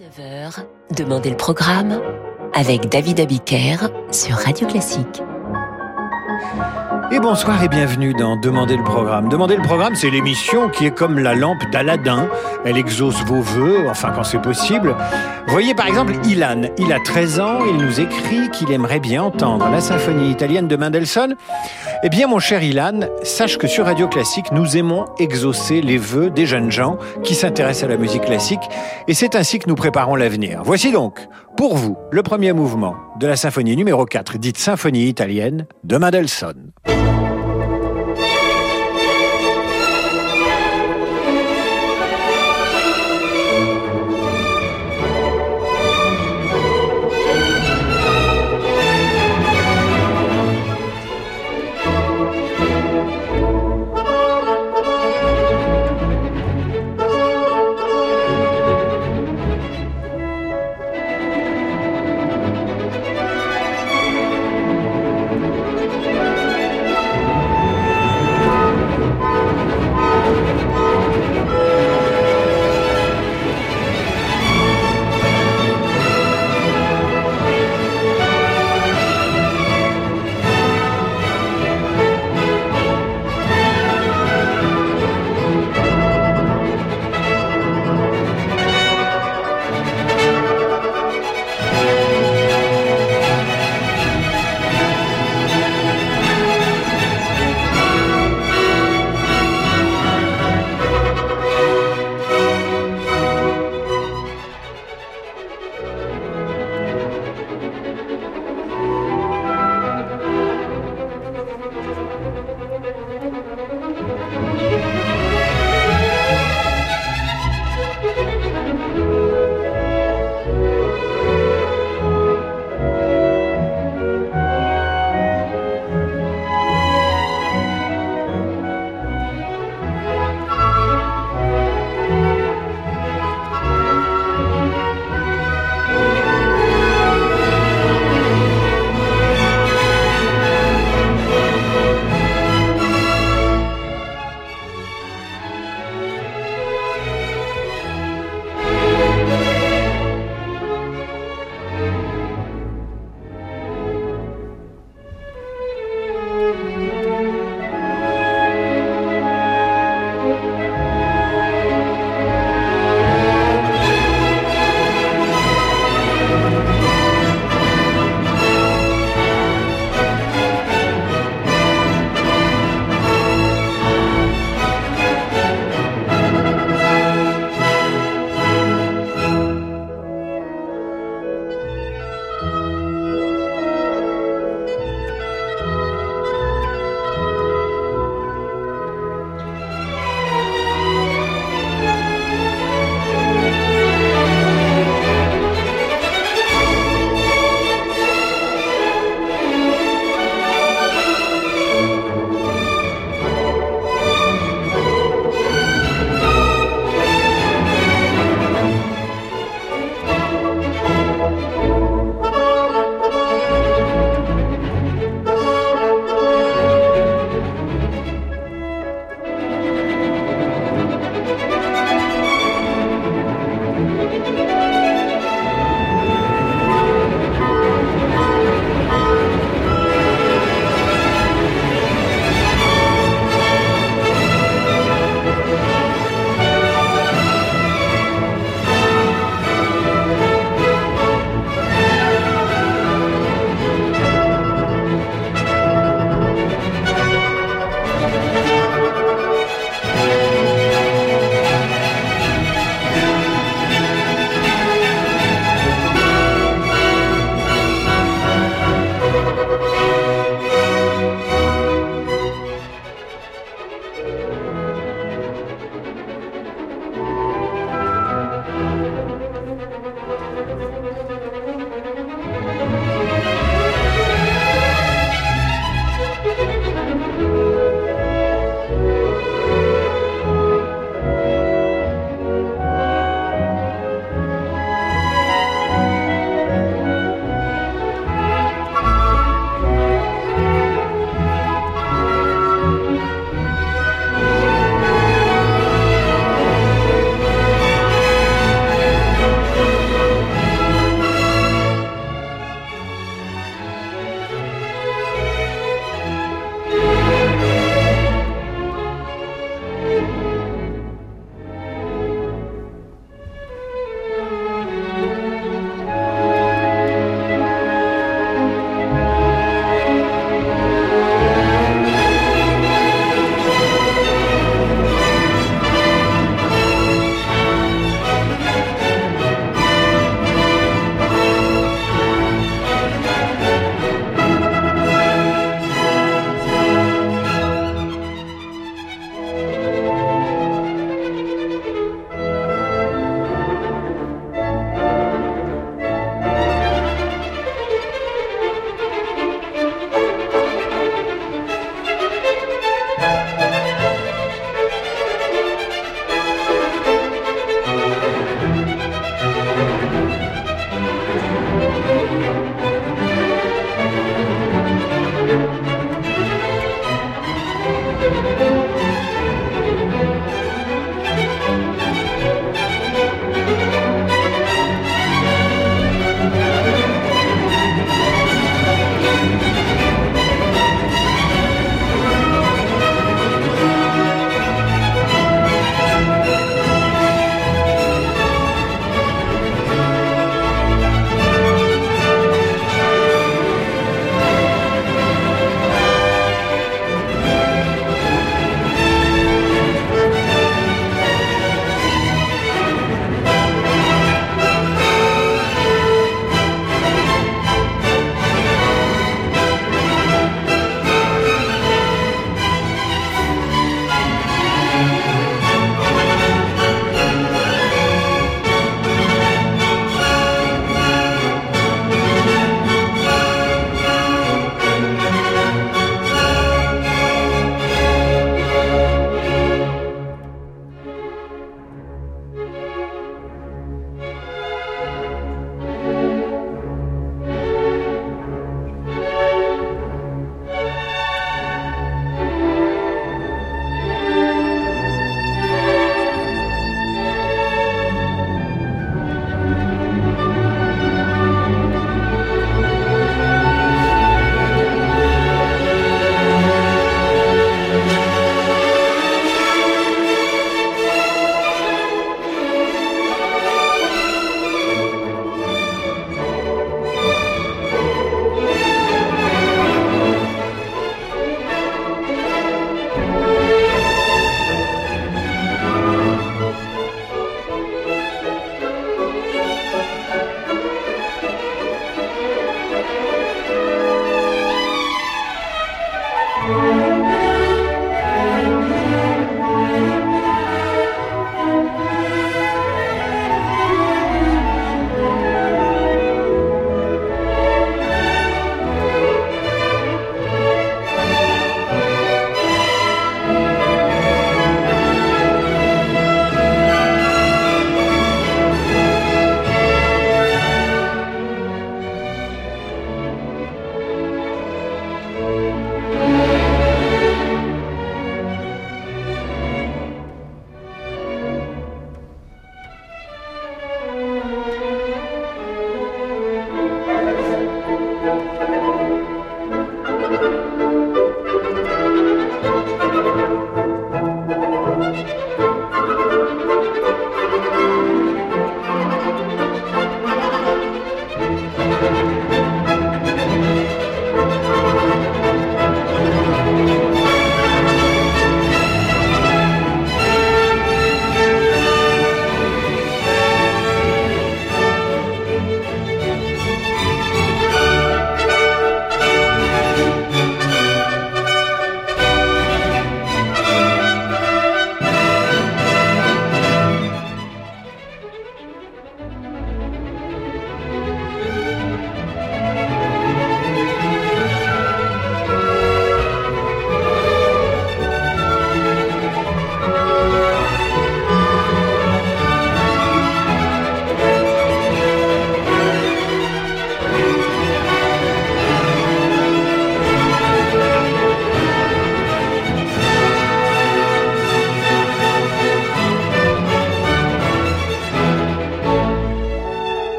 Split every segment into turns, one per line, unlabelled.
19h, Demandez le programme avec David Abiker sur Radio Classique.
Et bonsoir et bienvenue dans Demandez le programme. Demandez le programme, c'est l'émission qui est comme la lampe d'Aladin. Elle exauce vos voeux, enfin quand c'est possible. Voyez par exemple Ilan. Il a 13 ans, il nous écrit qu'il aimerait bien entendre la symphonie italienne de Mendelssohn. Eh bien mon cher Ilan, sache que sur Radio Classique, nous aimons exaucer les vœux des jeunes gens qui s'intéressent à la musique classique et c'est ainsi que nous préparons l'avenir. Voici donc, pour vous, le premier mouvement de la symphonie numéro 4, dite symphonie italienne de Mendelssohn.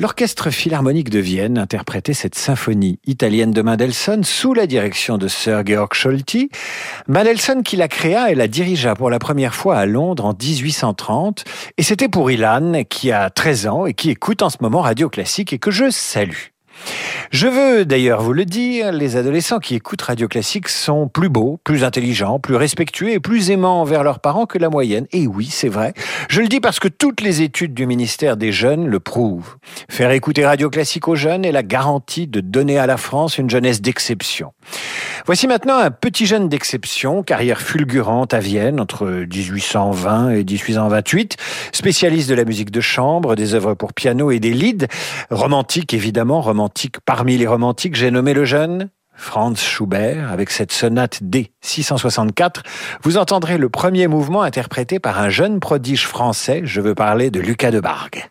L'Orchestre Philharmonique de Vienne interprétait cette symphonie italienne de Mendelssohn sous la direction de Sir Georg Scholti. Mendelssohn qui la créa et la dirigea pour la première fois à Londres en 1830. Et c'était pour Ilan qui a 13 ans et qui écoute en ce moment Radio Classique et que je salue. Je veux d'ailleurs vous le dire, les adolescents qui écoutent Radio Classique sont plus beaux, plus intelligents, plus respectueux et plus aimants envers leurs parents que la moyenne. Et oui, c'est vrai. Je le dis parce que toutes les études du ministère des Jeunes le prouvent. Faire écouter Radio Classique aux jeunes est la garantie de donner à la France une jeunesse d'exception. Voici maintenant un petit jeune d'exception, carrière fulgurante à Vienne entre 1820 et 1828, spécialiste de la musique de chambre, des œuvres pour piano et des lieds, romantique évidemment, romantique parmi les romantiques, j'ai nommé le jeune Franz Schubert, avec cette sonate D 664, vous entendrez le premier mouvement interprété par un jeune prodige français, je veux parler de Lucas de Bargue.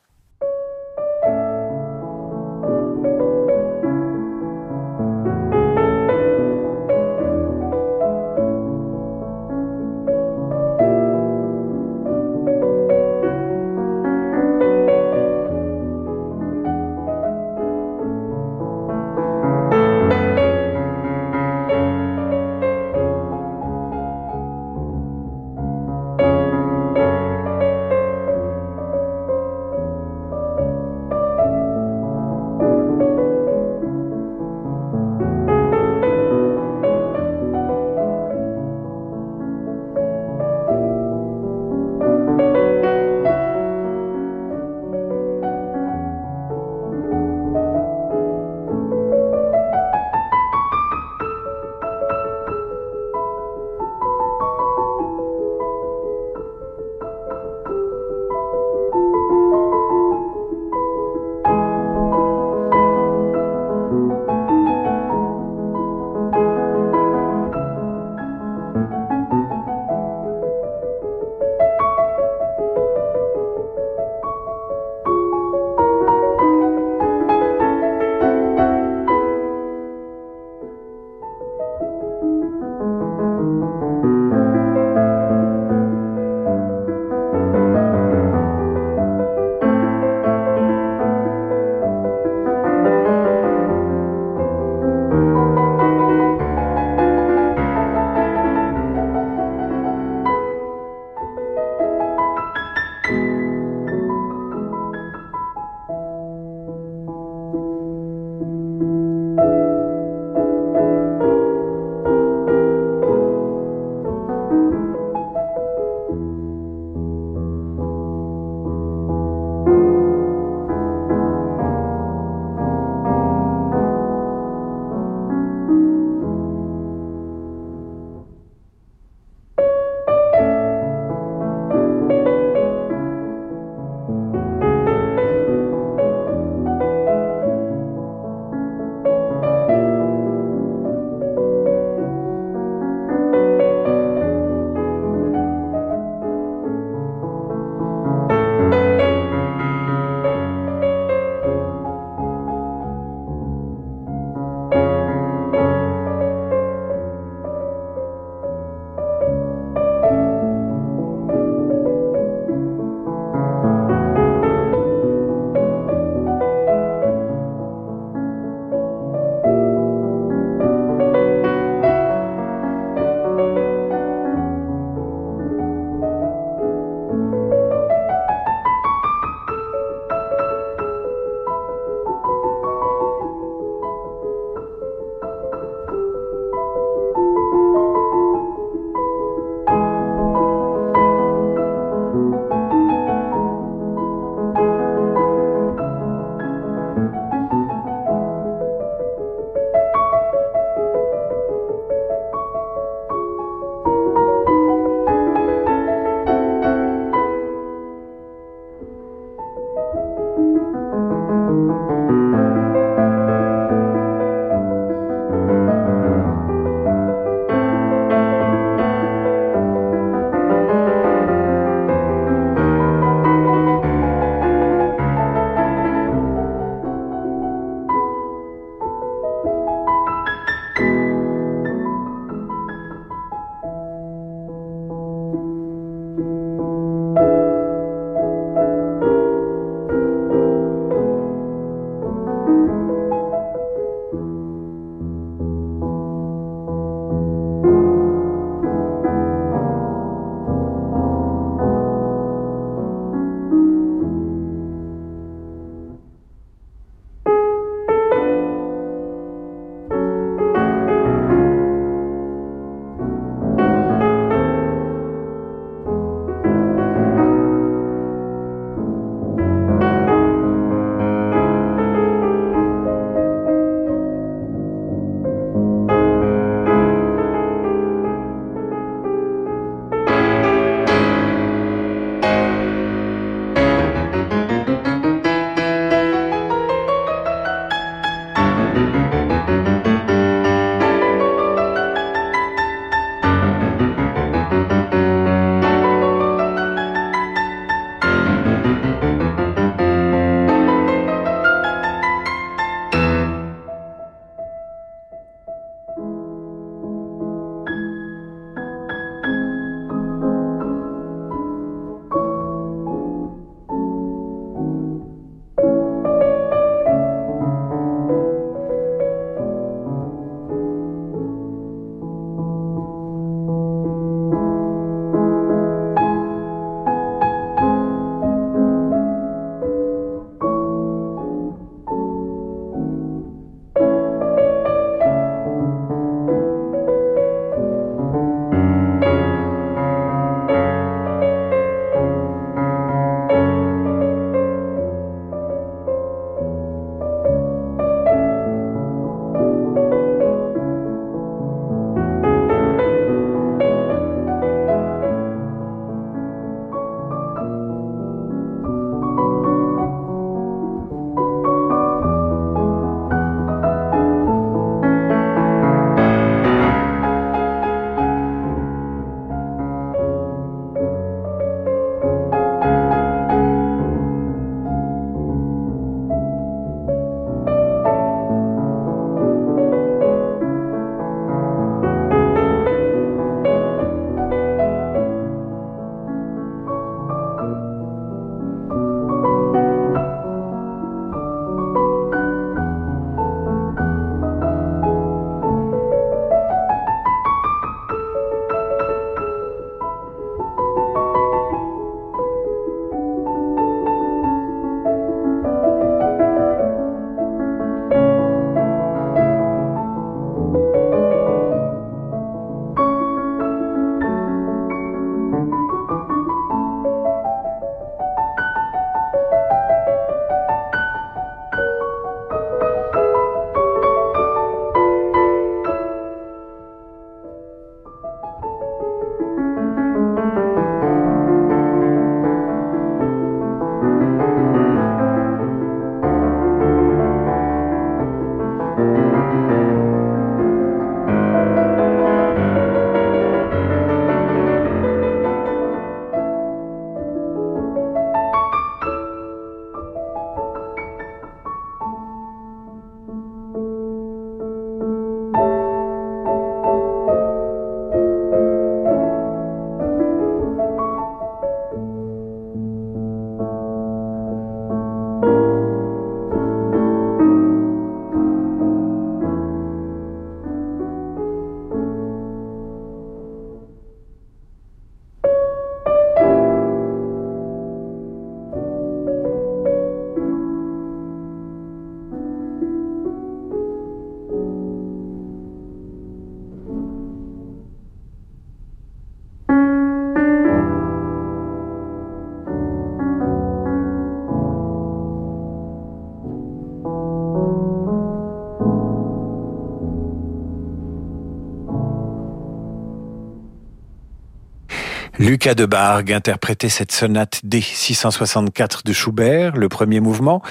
Lucas de Bargue interprétait cette sonate D664 de Schubert, le premier mouvement.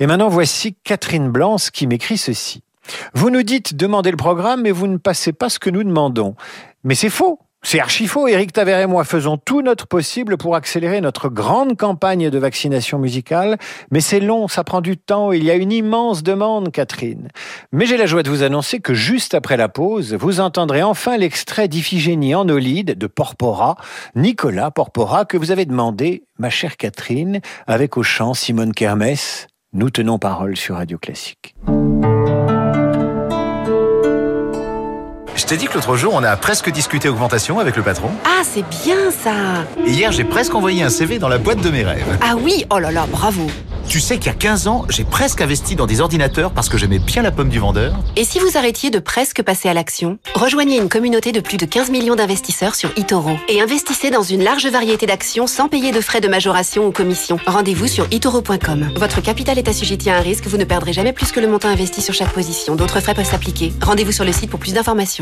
Et maintenant, voici Catherine Blanche qui m'écrit ceci. Vous nous dites demander le programme, mais vous ne passez pas ce que nous demandons. Mais c'est faux. C'est archi faux. Éric Taver et moi faisons tout notre possible pour accélérer notre grande campagne de vaccination musicale, mais c'est long, ça prend du temps, il y a une immense demande, Catherine. Mais j'ai la joie de vous annoncer que juste après la pause, vous entendrez enfin l'extrait d'Iphigénie en Olide de Porpora, Nicolas Porpora, que vous avez demandé, ma chère Catherine, avec au chant Simone Kermès. Nous tenons parole sur Radio Classique.
Je t'ai dit que l'autre jour, on a presque discuté augmentation avec le patron.
Ah, c'est bien ça
Et hier, j'ai presque envoyé un CV dans la boîte de mes rêves.
Ah oui, oh là là, bravo
Tu sais qu'il y a 15 ans, j'ai presque investi dans des ordinateurs parce que j'aimais bien la pomme du vendeur.
Et si vous arrêtiez de presque passer à l'action Rejoignez une communauté de plus de 15 millions d'investisseurs sur eToro et investissez dans une large variété d'actions sans payer de frais de majoration ou commission. Rendez-vous sur eToro.com. Votre capital est assujetti à un risque, vous ne perdrez jamais plus que le montant investi sur chaque position. D'autres frais peuvent s'appliquer. Rendez-vous sur le site pour plus d'informations.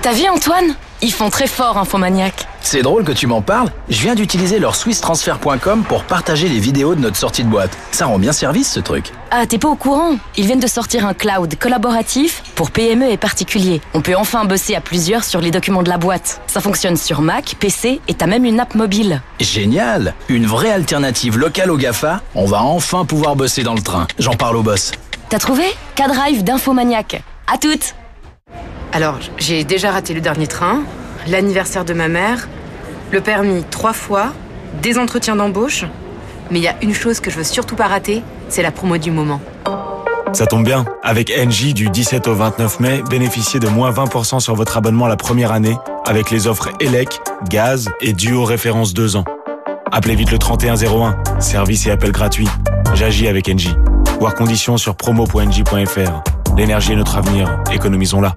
T'as vu Antoine? Ils font très fort Infomaniac.
C'est drôle que tu m'en parles. Je viens d'utiliser leur swisstransfer.com pour partager les vidéos de notre sortie de boîte. Ça rend bien service ce truc.
Ah, t'es pas au courant? Ils viennent de sortir un cloud collaboratif pour PME et particuliers. On peut enfin bosser à plusieurs sur les documents de la boîte. Ça fonctionne sur Mac, PC et t'as même une app mobile.
Génial Une vraie alternative locale au GAFA. On va enfin pouvoir bosser dans le train. J'en parle au boss.
T'as trouvé? K-Drive d'Infomaniac. À toutes
Alors, j'ai déjà raté le dernier train, l'anniversaire de ma mère, le permis trois fois, des entretiens d'embauche. Mais il y a une chose que je veux surtout pas rater, c'est la promo du moment.
Ça tombe bien. Avec NJ, du 17 au 29 mai, bénéficiez de moins 20% sur votre abonnement la première année avec les offres ELEC, gaz et duo référence 2 ans. Appelez vite le 3101. Service et appel gratuit. J'agis avec NJ. Voir conditions sur promo.nj.fr. L'énergie est notre avenir. Économisons-la.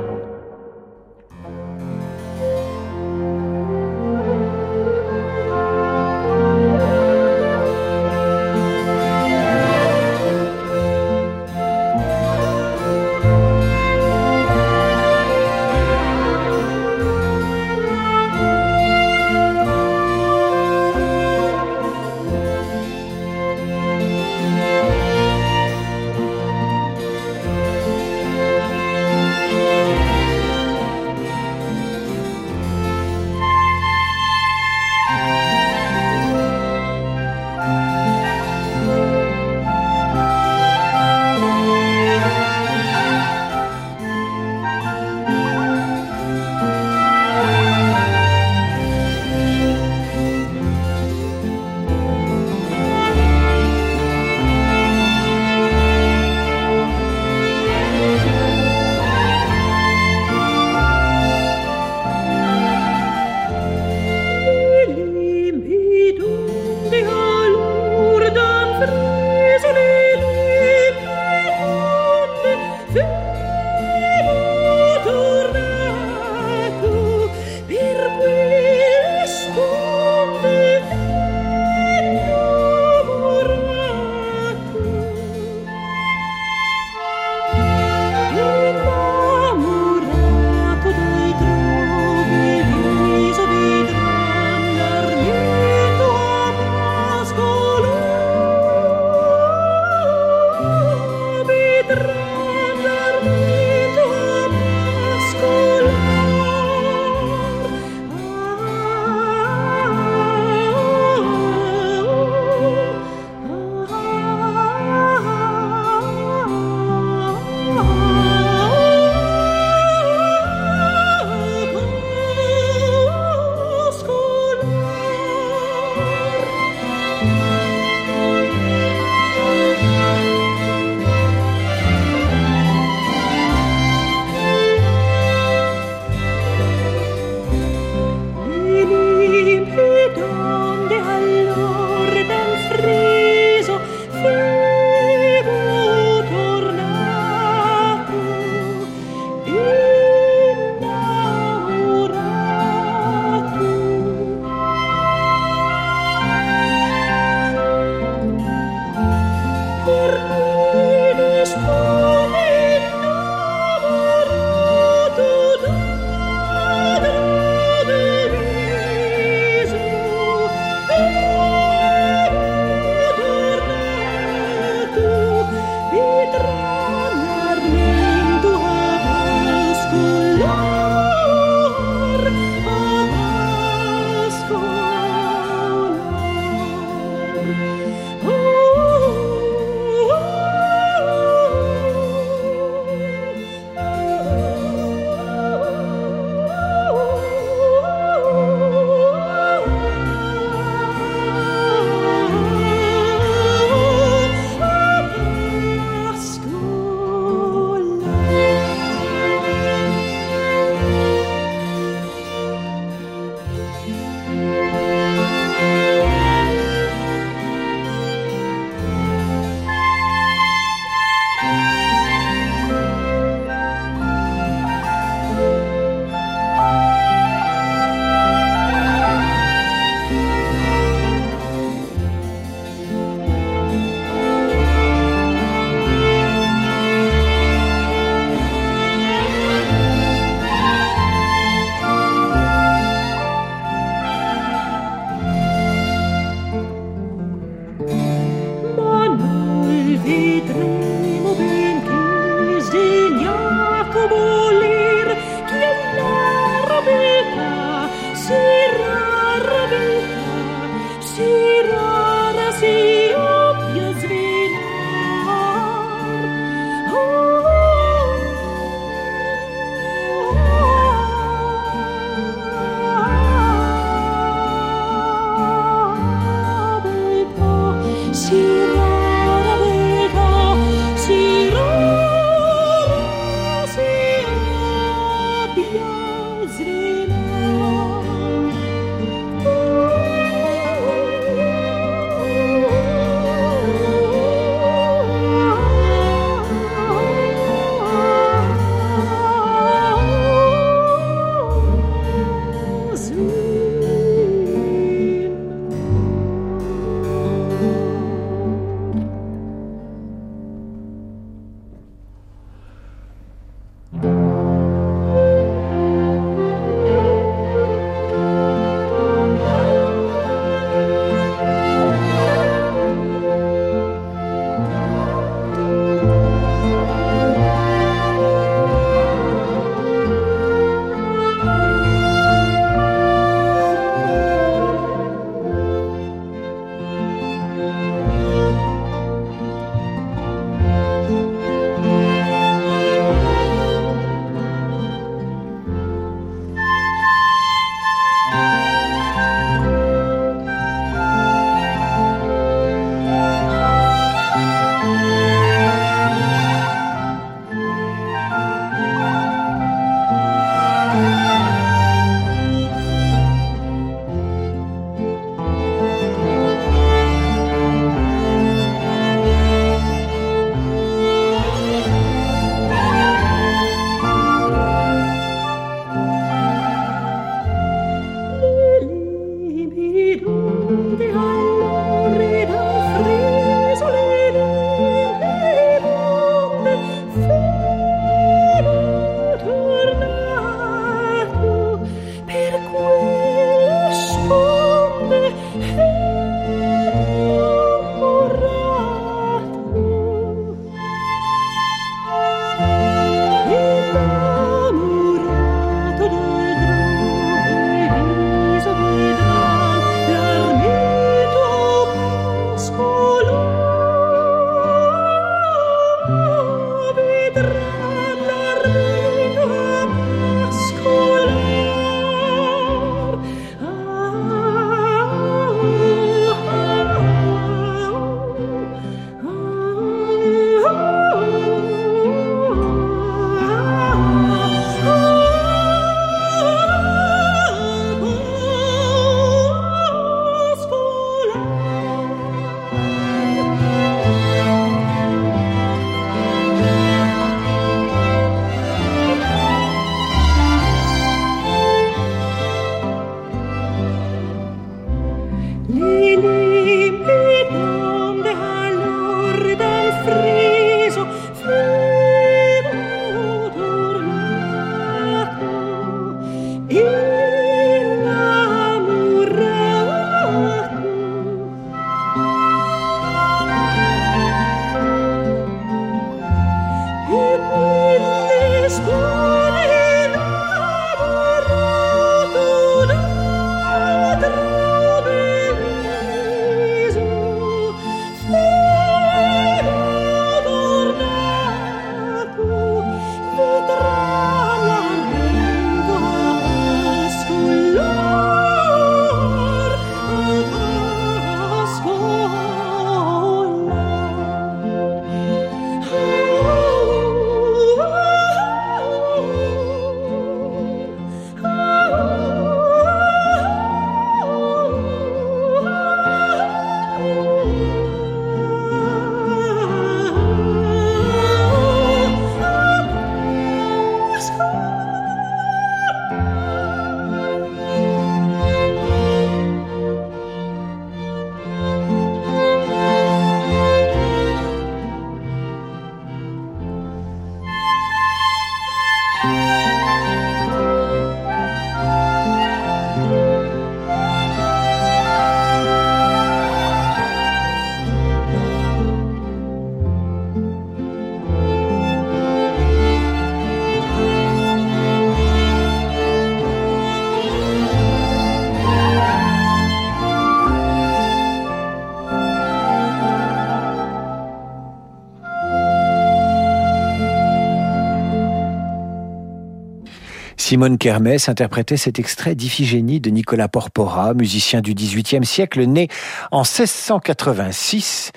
Simone Kermès interprétait cet extrait d'Iphigénie de Nicolas Porpora, musicien du XVIIIe siècle, né en 1686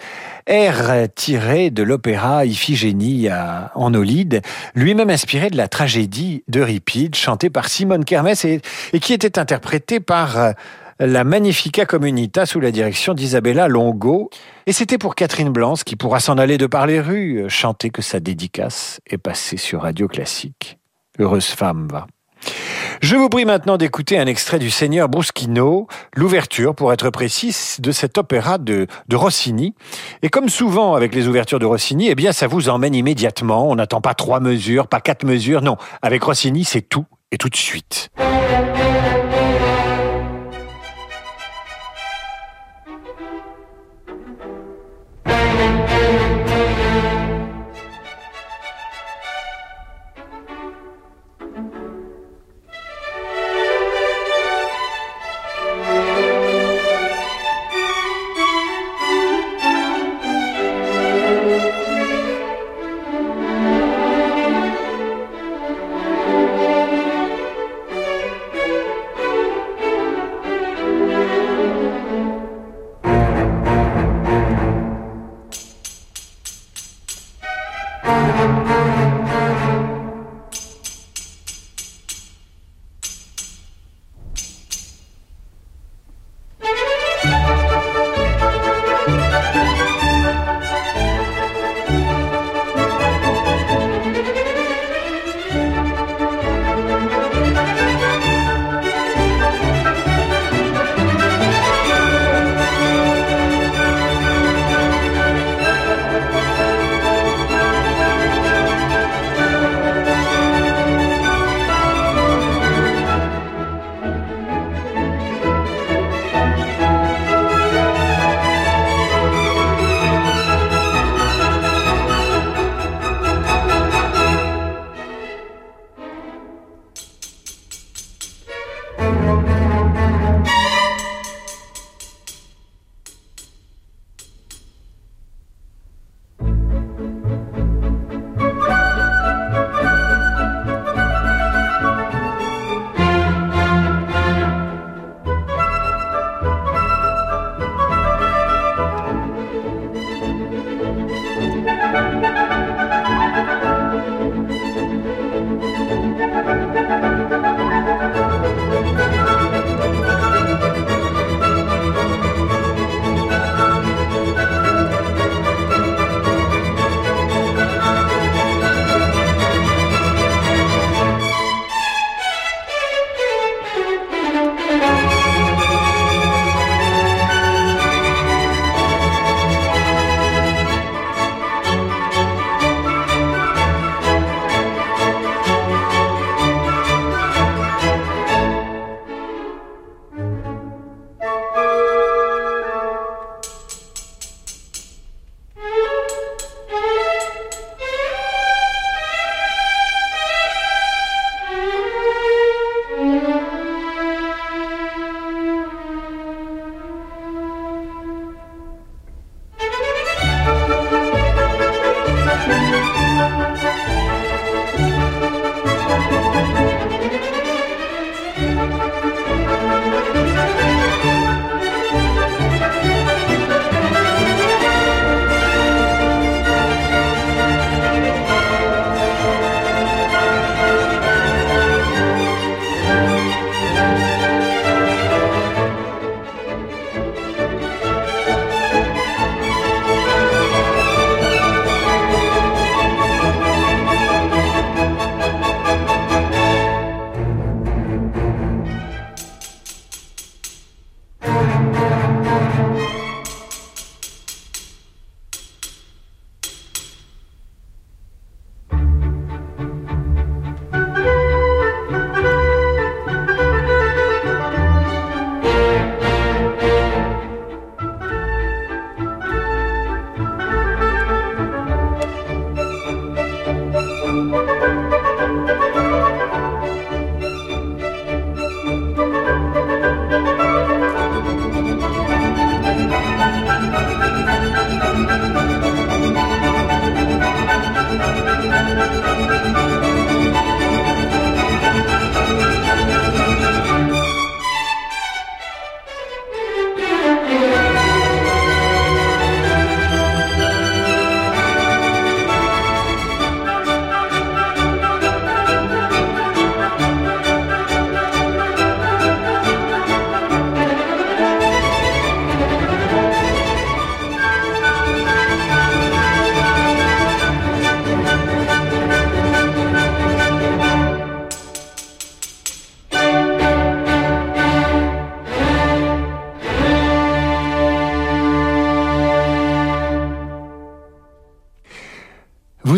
air tiré de l'opéra Iphigénie en Olide, lui-même inspiré de la tragédie d'Euripide, chantée par Simone Kermès et, qui était interprétée par euh, la Magnifica Communita sous la direction d'Isabella Longo. Et c'était pour Catherine Blanc, qui pourra s'en aller de par les rues, chanter que sa dédicace est passée sur Radio Classique. Heureuse femme, va. Je vous prie maintenant d'écouter un extrait du Seigneur Bruschino, l'ouverture, pour être précis, de cet opéra de, de, Rossini. Et comme souvent avec les ouvertures de Rossini, eh bien, ça vous emmène immédiatement. On n'attend pas trois mesures, pas quatre mesures. Non. Avec Rossini, c'est tout et tout de suite.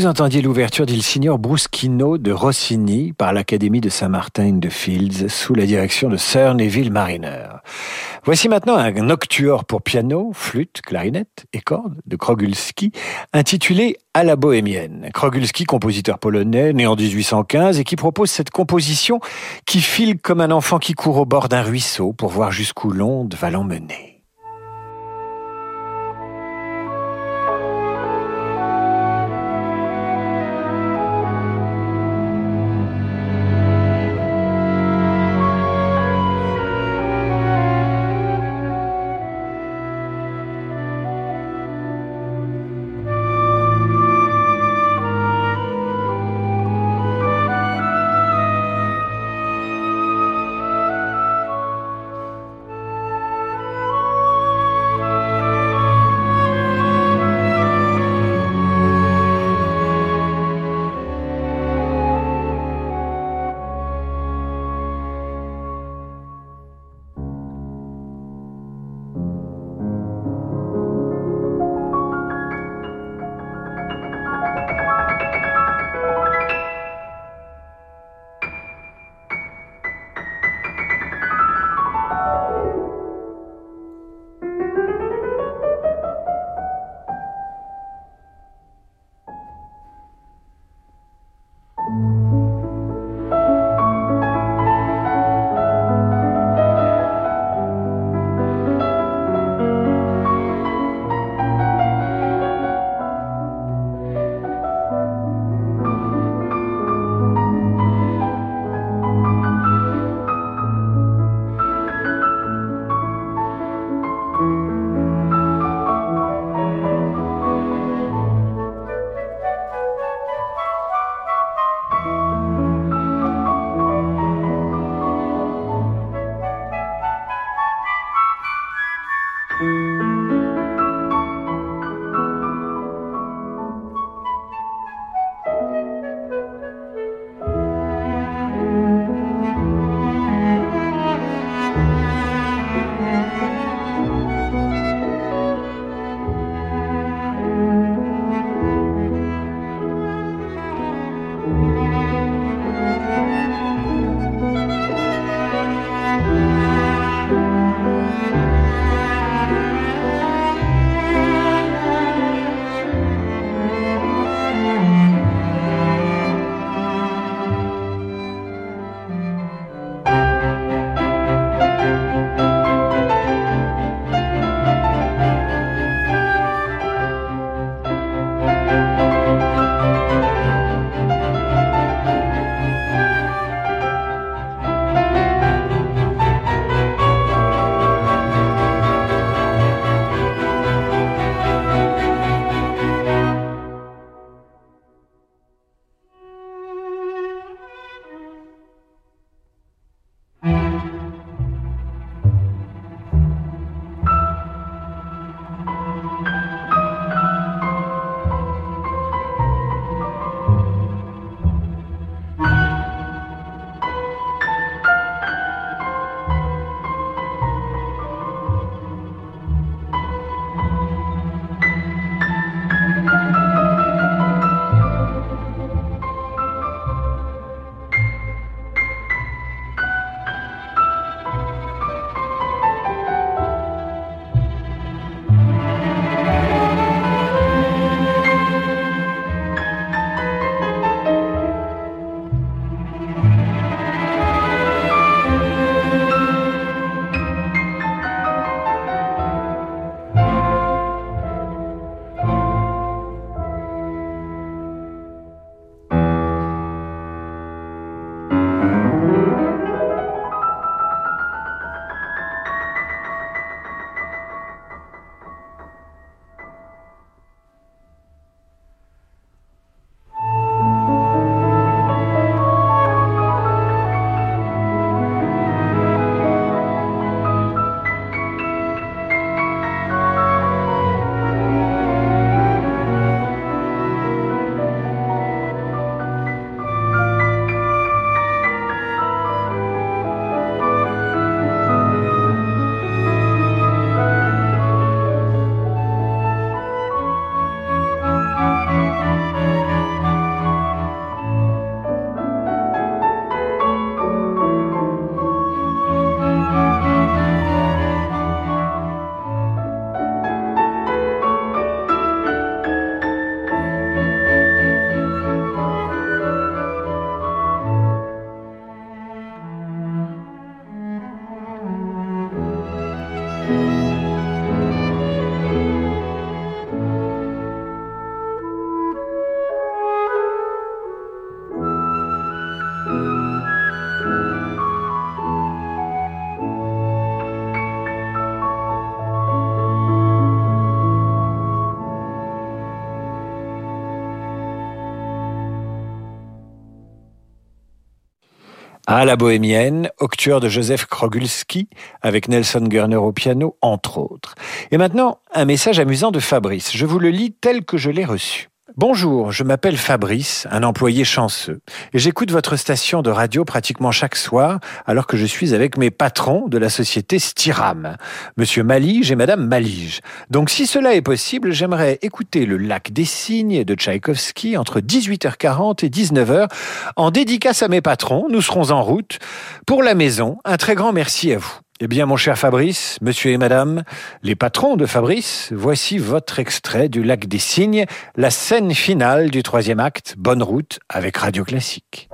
Vous entendiez l'ouverture d'Il Signor Bruschino de Rossini par l'Académie de Saint-Martin de Fields sous la direction de Sir Neville Mariner. Voici maintenant un nocturne pour piano, flûte, clarinette et cordes de Krogulski intitulé À la bohémienne. Krogulski, compositeur polonais, né en 1815 et qui propose cette composition qui file comme un enfant qui court au bord d'un ruisseau pour voir jusqu'où l'onde va l'emmener. À la bohémienne, Octueur de Joseph Krogulski, avec Nelson Gerner au piano, entre autres. Et maintenant, un message amusant de Fabrice. Je vous le lis tel que je l'ai reçu. Bonjour, je m'appelle Fabrice, un employé chanceux, et j'écoute votre station de radio pratiquement chaque soir, alors que je suis avec mes patrons de la société Stiram, Monsieur Malige et Madame Malige. Donc si cela est possible, j'aimerais écouter le Lac des Cygnes de Tchaïkovski entre 18h40 et 19h, en dédicace à mes patrons, nous serons en route. Pour la maison, un très grand merci à vous. Eh bien, mon cher Fabrice, monsieur et madame, les patrons de Fabrice, voici votre extrait du Lac des Cygnes, la scène finale du troisième acte, Bonne route avec Radio Classique.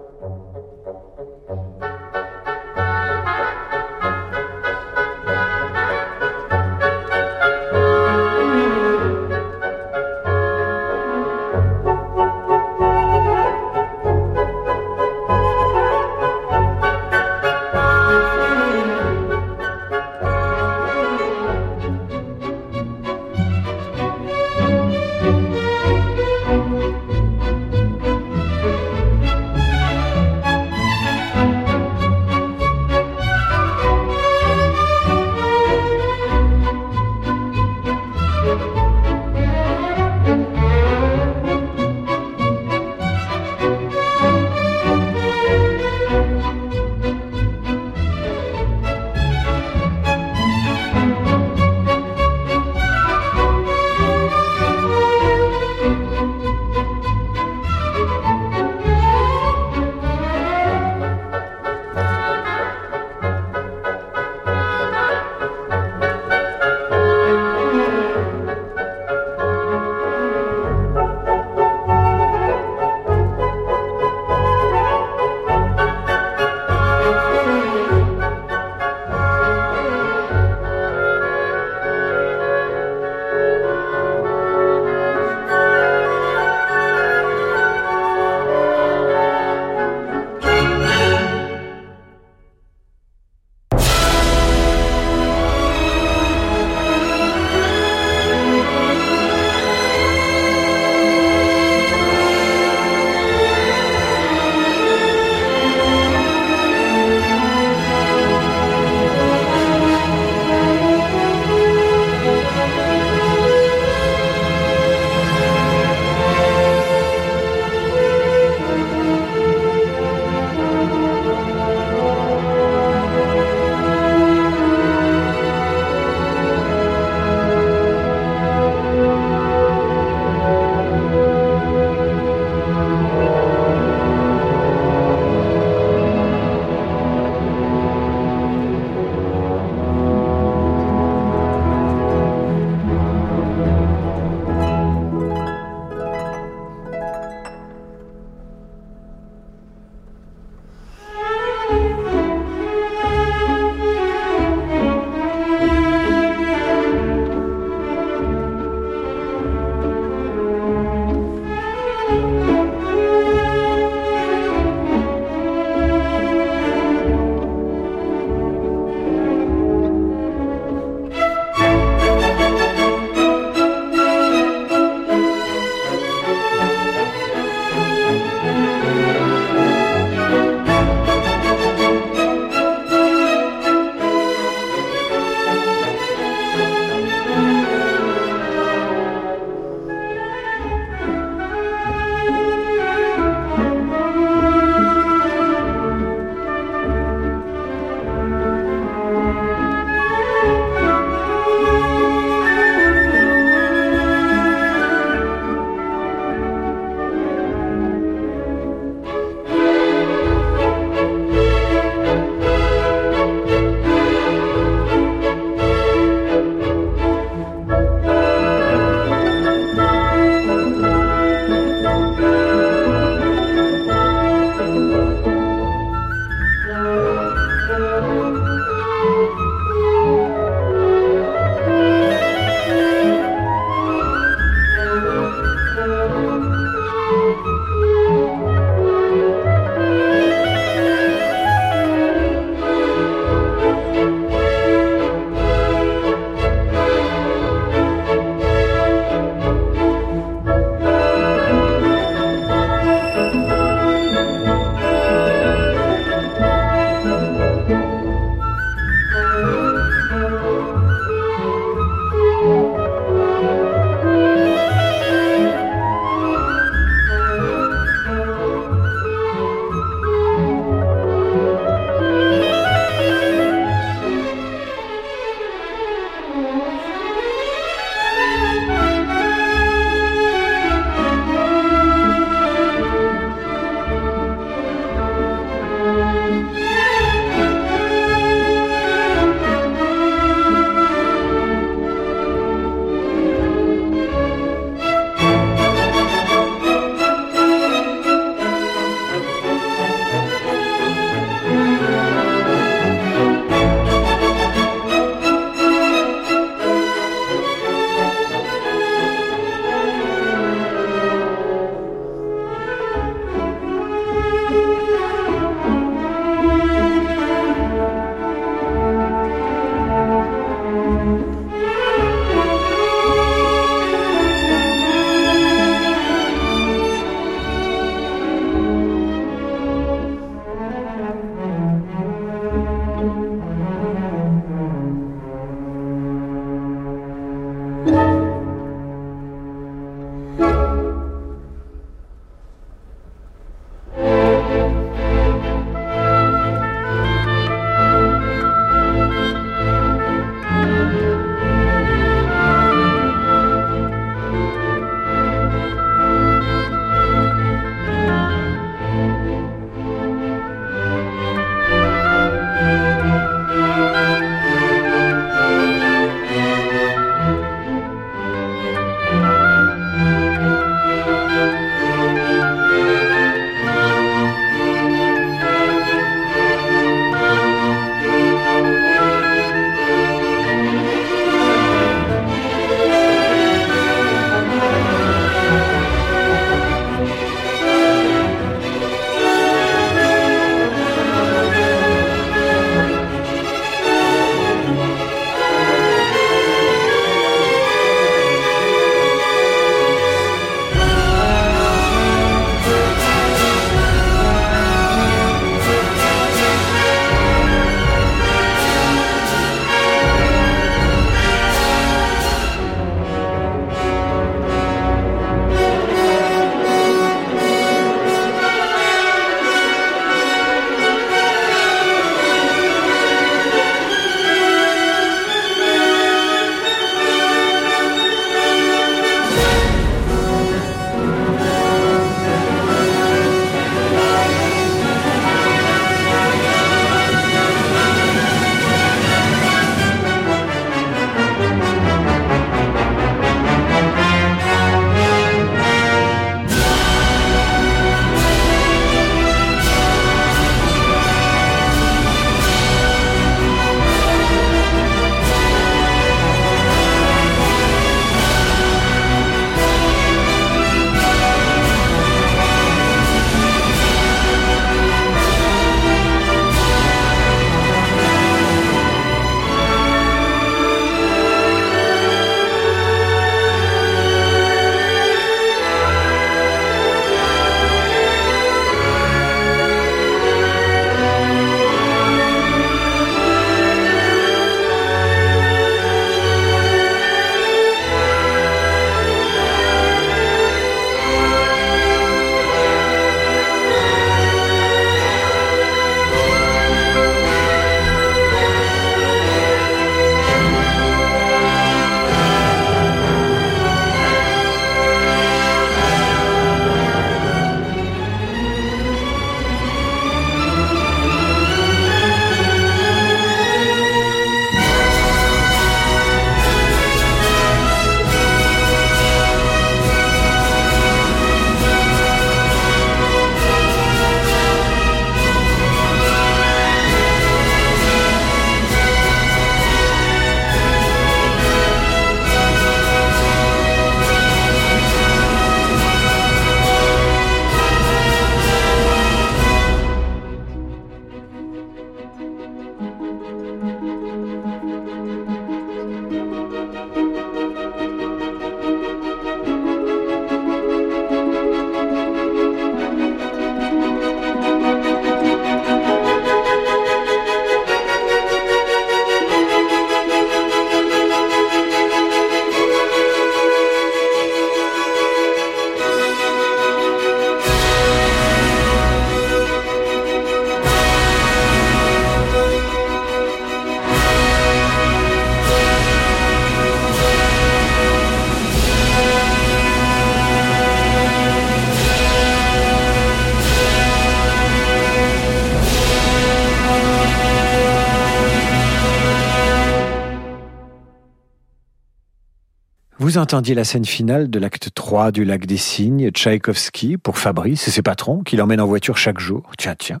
Vous entendiez la scène finale de l'acte 3 du Lac des Cygnes, Tchaïkovski, pour Fabrice et ses patrons, qui l'emmènent en voiture chaque jour. Tiens, tiens.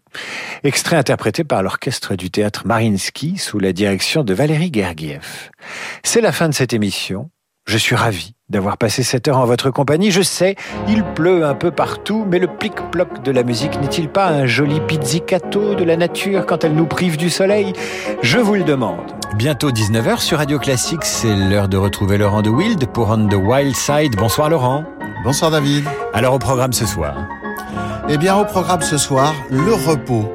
Extrait interprété par l'orchestre du théâtre Marinsky sous la direction de Valérie Gergiev. C'est la fin de cette émission. Je suis ravi d'avoir passé cette heure en votre compagnie. Je sais, il pleut un peu partout, mais le plic-ploc de la musique n'est-il pas un joli pizzicato de la nature quand elle nous prive du soleil? Je vous le demande. Bientôt 19h sur Radio Classique, c'est l'heure de retrouver Laurent de Wild pour On the Wild Side. Bonsoir Laurent.
Bonsoir David.
Alors au programme ce soir?
Eh bien au programme ce soir, le repos.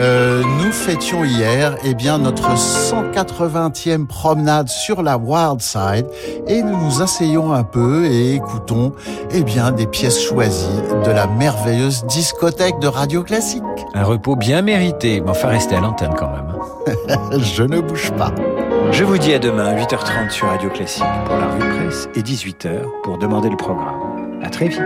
Euh, nous fêtions hier eh bien, notre 180e promenade sur la Wild Side et nous nous asseyons un peu et écoutons eh bien, des pièces choisies de la merveilleuse discothèque de Radio Classique.
Un repos bien mérité, mais enfin restez à l'antenne quand même.
Je ne bouge pas.
Je vous dis à demain, 8h30 sur Radio Classique pour la revue de presse et 18h pour demander le programme. À très vite.